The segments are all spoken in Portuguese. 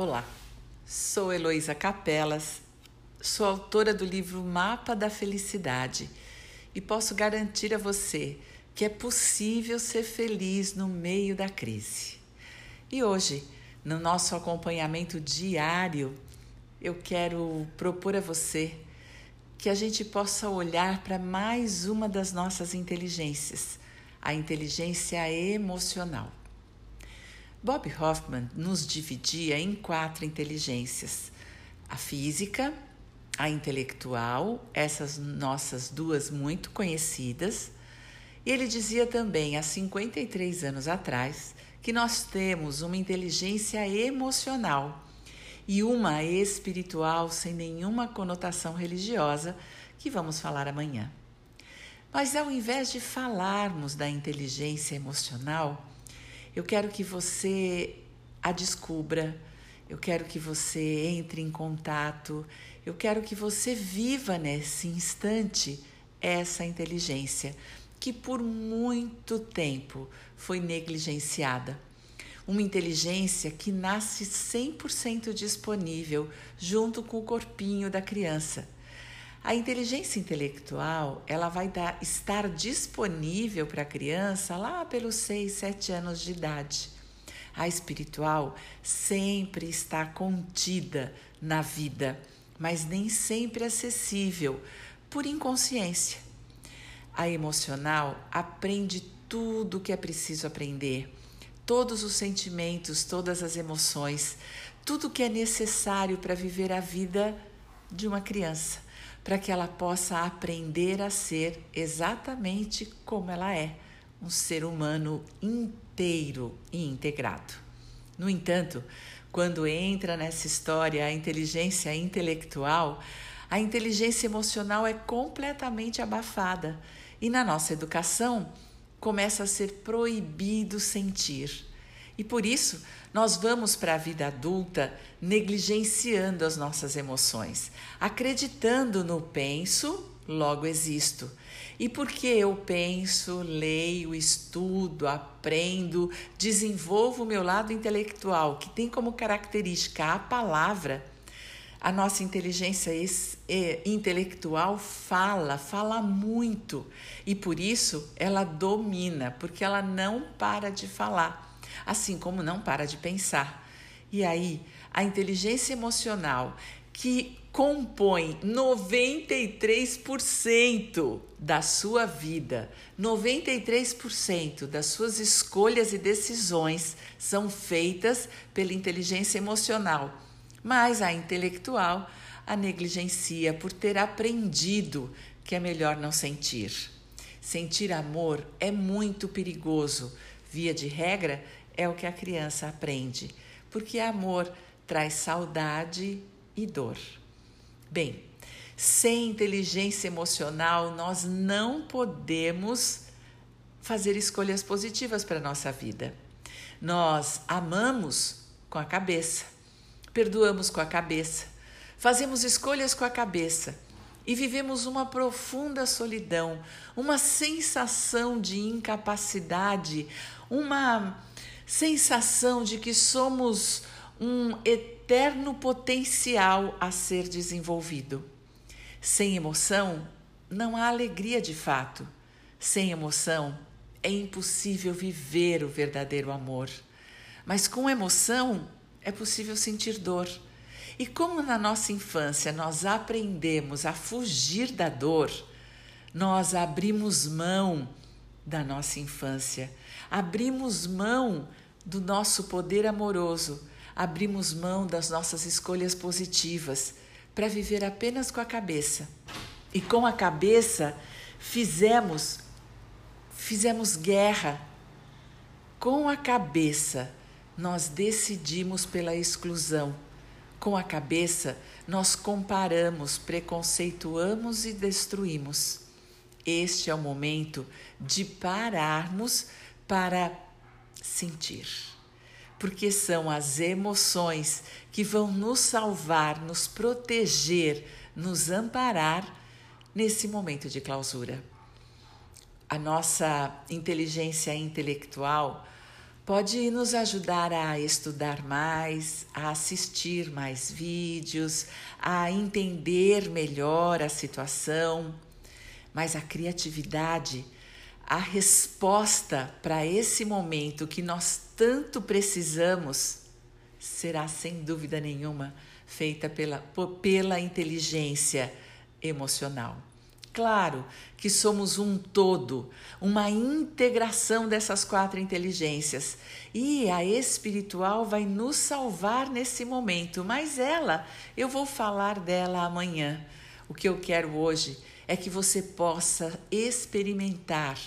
Olá, sou Heloísa Capelas, sou autora do livro Mapa da Felicidade e posso garantir a você que é possível ser feliz no meio da crise. E hoje, no nosso acompanhamento diário, eu quero propor a você que a gente possa olhar para mais uma das nossas inteligências, a inteligência emocional. Bob Hoffman nos dividia em quatro inteligências: a física, a intelectual, essas nossas duas muito conhecidas. E ele dizia também, há 53 anos atrás, que nós temos uma inteligência emocional e uma espiritual sem nenhuma conotação religiosa, que vamos falar amanhã. Mas ao invés de falarmos da inteligência emocional, eu quero que você a descubra, eu quero que você entre em contato, eu quero que você viva nesse instante essa inteligência que por muito tempo foi negligenciada. Uma inteligência que nasce 100% disponível junto com o corpinho da criança. A inteligência intelectual, ela vai dar, estar disponível para a criança lá pelos 6, 7 anos de idade. A espiritual sempre está contida na vida, mas nem sempre acessível por inconsciência. A emocional aprende tudo o que é preciso aprender, todos os sentimentos, todas as emoções, tudo o que é necessário para viver a vida de uma criança para que ela possa aprender a ser exatamente como ela é, um ser humano inteiro e integrado. No entanto, quando entra nessa história a inteligência intelectual, a inteligência emocional é completamente abafada e na nossa educação começa a ser proibido sentir. E por isso, nós vamos para a vida adulta negligenciando as nossas emoções, acreditando no penso, logo existo. E porque eu penso, leio, estudo, aprendo, desenvolvo o meu lado intelectual, que tem como característica a palavra, a nossa inteligência intelectual fala, fala muito. E por isso ela domina, porque ela não para de falar assim como não para de pensar. E aí, a inteligência emocional, que compõe 93% da sua vida, 93% das suas escolhas e decisões são feitas pela inteligência emocional. Mas a intelectual a negligencia por ter aprendido que é melhor não sentir. Sentir amor é muito perigoso. Via de regra, é o que a criança aprende, porque amor traz saudade e dor. Bem, sem inteligência emocional, nós não podemos fazer escolhas positivas para a nossa vida. Nós amamos com a cabeça, perdoamos com a cabeça, fazemos escolhas com a cabeça e vivemos uma profunda solidão, uma sensação de incapacidade, uma sensação de que somos um eterno potencial a ser desenvolvido. Sem emoção, não há alegria de fato. Sem emoção, é impossível viver o verdadeiro amor. Mas com emoção, é possível sentir dor. E como na nossa infância nós aprendemos a fugir da dor, nós abrimos mão da nossa infância. Abrimos mão do nosso poder amoroso, abrimos mão das nossas escolhas positivas para viver apenas com a cabeça. E com a cabeça fizemos fizemos guerra. Com a cabeça nós decidimos pela exclusão. Com a cabeça nós comparamos, preconceituamos e destruímos. Este é o momento de pararmos para sentir. Porque são as emoções que vão nos salvar, nos proteger, nos amparar nesse momento de clausura. A nossa inteligência intelectual pode nos ajudar a estudar mais, a assistir mais vídeos, a entender melhor a situação. Mas a criatividade, a resposta para esse momento que nós tanto precisamos, será sem dúvida nenhuma feita pela, pela inteligência emocional. Claro que somos um todo, uma integração dessas quatro inteligências. E a espiritual vai nos salvar nesse momento, mas ela, eu vou falar dela amanhã. O que eu quero hoje é que você possa experimentar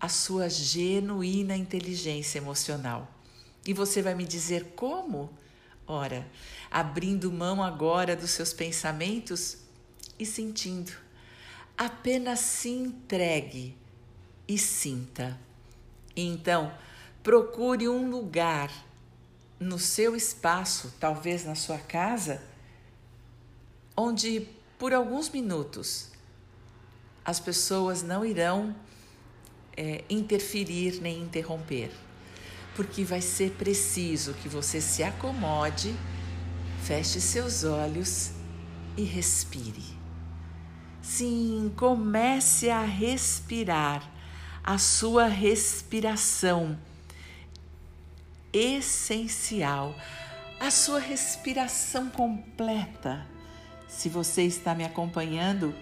a sua genuína inteligência emocional. E você vai me dizer como? Ora, abrindo mão agora dos seus pensamentos e sentindo apenas se entregue e sinta. Então, procure um lugar no seu espaço, talvez na sua casa, onde por alguns minutos as pessoas não irão é, interferir nem interromper, porque vai ser preciso que você se acomode, feche seus olhos e respire. Sim, comece a respirar a sua respiração essencial, a sua respiração completa. Se você está me acompanhando,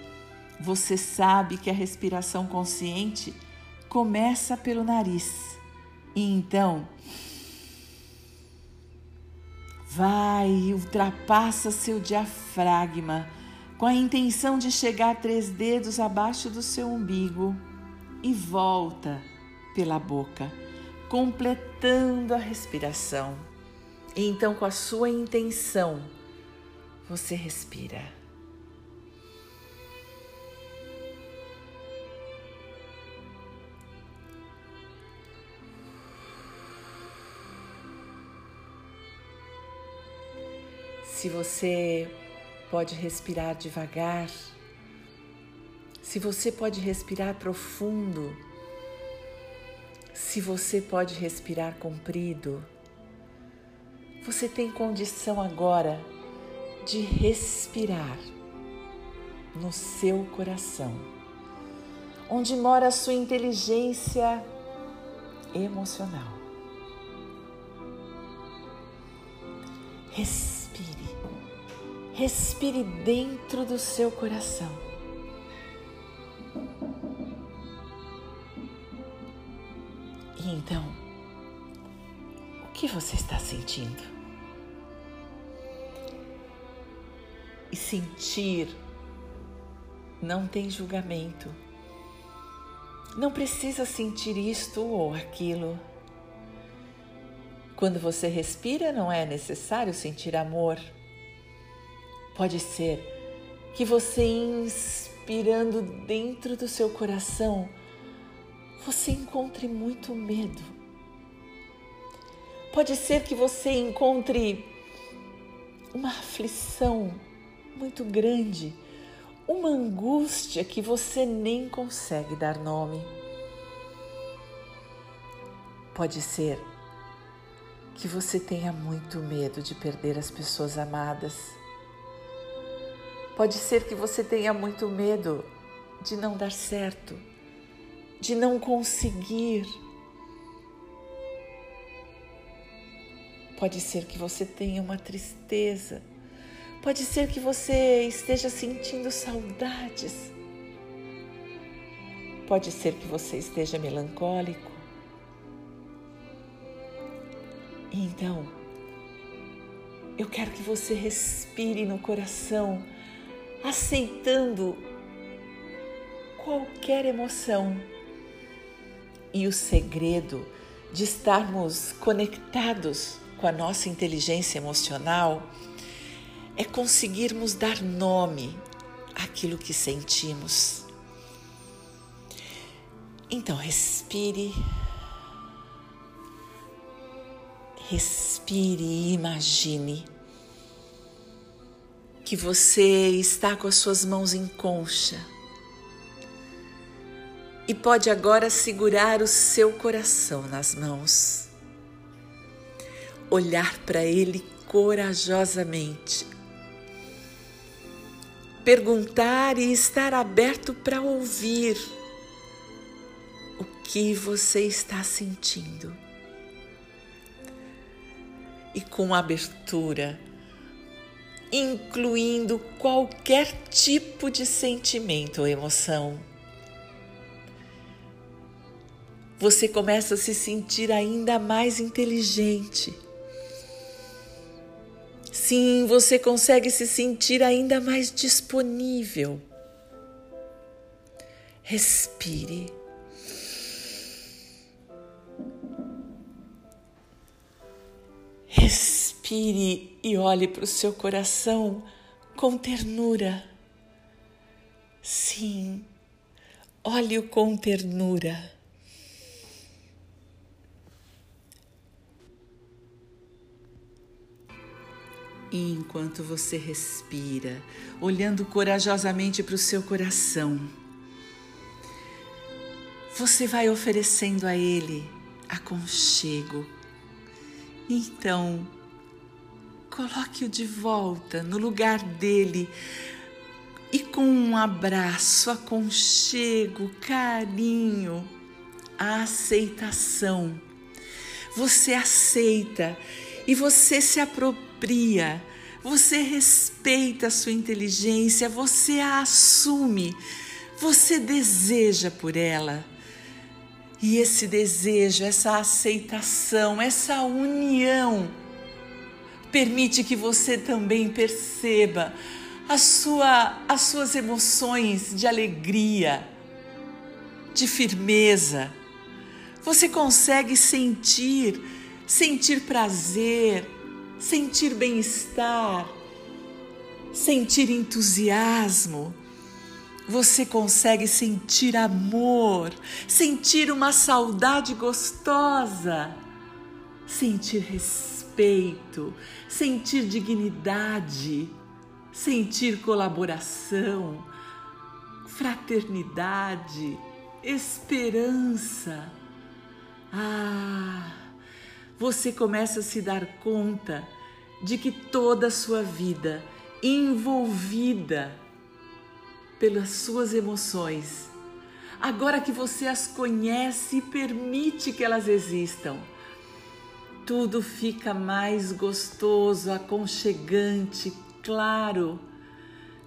você sabe que a respiração consciente começa pelo nariz. E então, vai, ultrapassa seu diafragma com a intenção de chegar três dedos abaixo do seu umbigo e volta pela boca, completando a respiração. E então, com a sua intenção, você respira. Se você pode respirar devagar, se você pode respirar profundo, se você pode respirar comprido, você tem condição agora de respirar no seu coração, onde mora a sua inteligência emocional. Respire respire dentro do seu coração. E então, o que você está sentindo? E sentir não tem julgamento. Não precisa sentir isto ou aquilo. Quando você respira, não é necessário sentir amor Pode ser que você, inspirando dentro do seu coração, você encontre muito medo. Pode ser que você encontre uma aflição muito grande, uma angústia que você nem consegue dar nome. Pode ser que você tenha muito medo de perder as pessoas amadas Pode ser que você tenha muito medo de não dar certo, de não conseguir. Pode ser que você tenha uma tristeza. Pode ser que você esteja sentindo saudades. Pode ser que você esteja melancólico. Então, eu quero que você respire no coração aceitando qualquer emoção. E o segredo de estarmos conectados com a nossa inteligência emocional é conseguirmos dar nome àquilo que sentimos. Então, respire. Respire e imagine que você está com as suas mãos em concha e pode agora segurar o seu coração nas mãos olhar para ele corajosamente. Perguntar e estar aberto para ouvir o que você está sentindo. E com abertura, incluindo qualquer tipo de sentimento ou emoção. Você começa a se sentir ainda mais inteligente. Sim, você consegue se sentir ainda mais disponível. Respire. Respire e olhe para o seu coração com ternura. Sim, olhe-o com ternura. E enquanto você respira, olhando corajosamente para o seu coração, você vai oferecendo a Ele aconchego então, coloque-o de volta no lugar dele e com um abraço, aconchego, carinho, a aceitação. Você aceita e você se apropria, você respeita a sua inteligência, você a assume, você deseja por ela. E esse desejo, essa aceitação, essa união permite que você também perceba a sua, as suas emoções de alegria, de firmeza. Você consegue sentir, sentir prazer, sentir bem-estar, sentir entusiasmo você consegue sentir amor, sentir uma saudade gostosa, sentir respeito, sentir dignidade, sentir colaboração, fraternidade, esperança. Ah, você começa a se dar conta de que toda a sua vida envolvida pelas suas emoções. Agora que você as conhece e permite que elas existam, tudo fica mais gostoso, aconchegante, claro.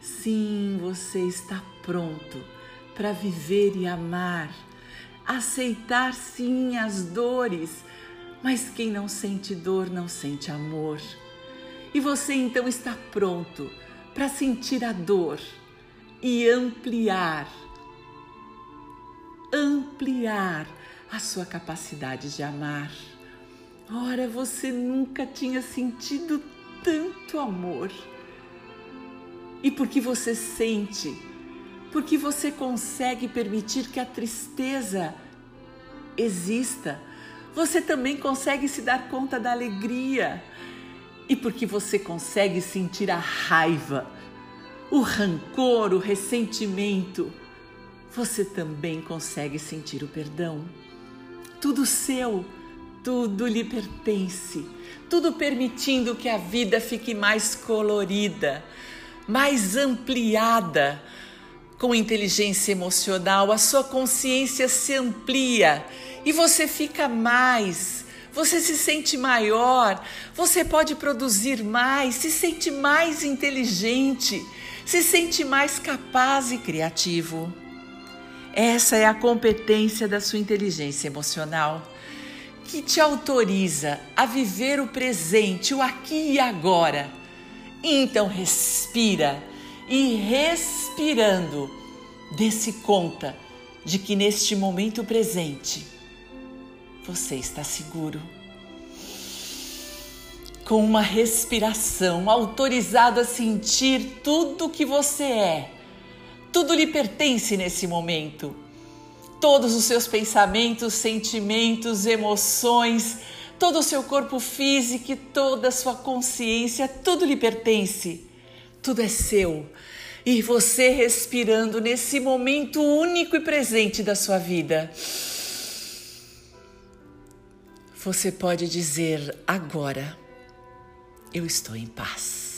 Sim, você está pronto para viver e amar, aceitar sim as dores, mas quem não sente dor não sente amor. E você então está pronto para sentir a dor e ampliar, ampliar a sua capacidade de amar. Ora, você nunca tinha sentido tanto amor. E porque você sente, porque você consegue permitir que a tristeza exista, você também consegue se dar conta da alegria. E porque você consegue sentir a raiva o rancor, o ressentimento, você também consegue sentir o perdão. Tudo seu, tudo lhe pertence, tudo permitindo que a vida fique mais colorida, mais ampliada. Com inteligência emocional, a sua consciência se amplia e você fica mais você se sente maior, você pode produzir mais, se sente mais inteligente, se sente mais capaz e criativo. Essa é a competência da sua inteligência emocional que te autoriza a viver o presente, o aqui e agora. Então respira e respirando, dê-se conta de que neste momento presente você está seguro com uma respiração, autorizado a sentir tudo o que você é. Tudo lhe pertence nesse momento. Todos os seus pensamentos, sentimentos, emoções, todo o seu corpo físico, toda a sua consciência, tudo lhe pertence. Tudo é seu. E você respirando nesse momento único e presente da sua vida você pode dizer agora: Eu estou em paz.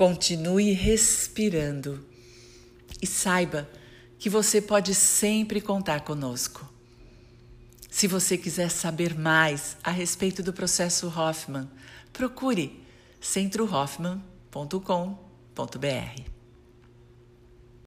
Continue respirando e saiba que você pode sempre contar conosco. Se você quiser saber mais a respeito do processo Hoffman, procure centrohoffman.com.br.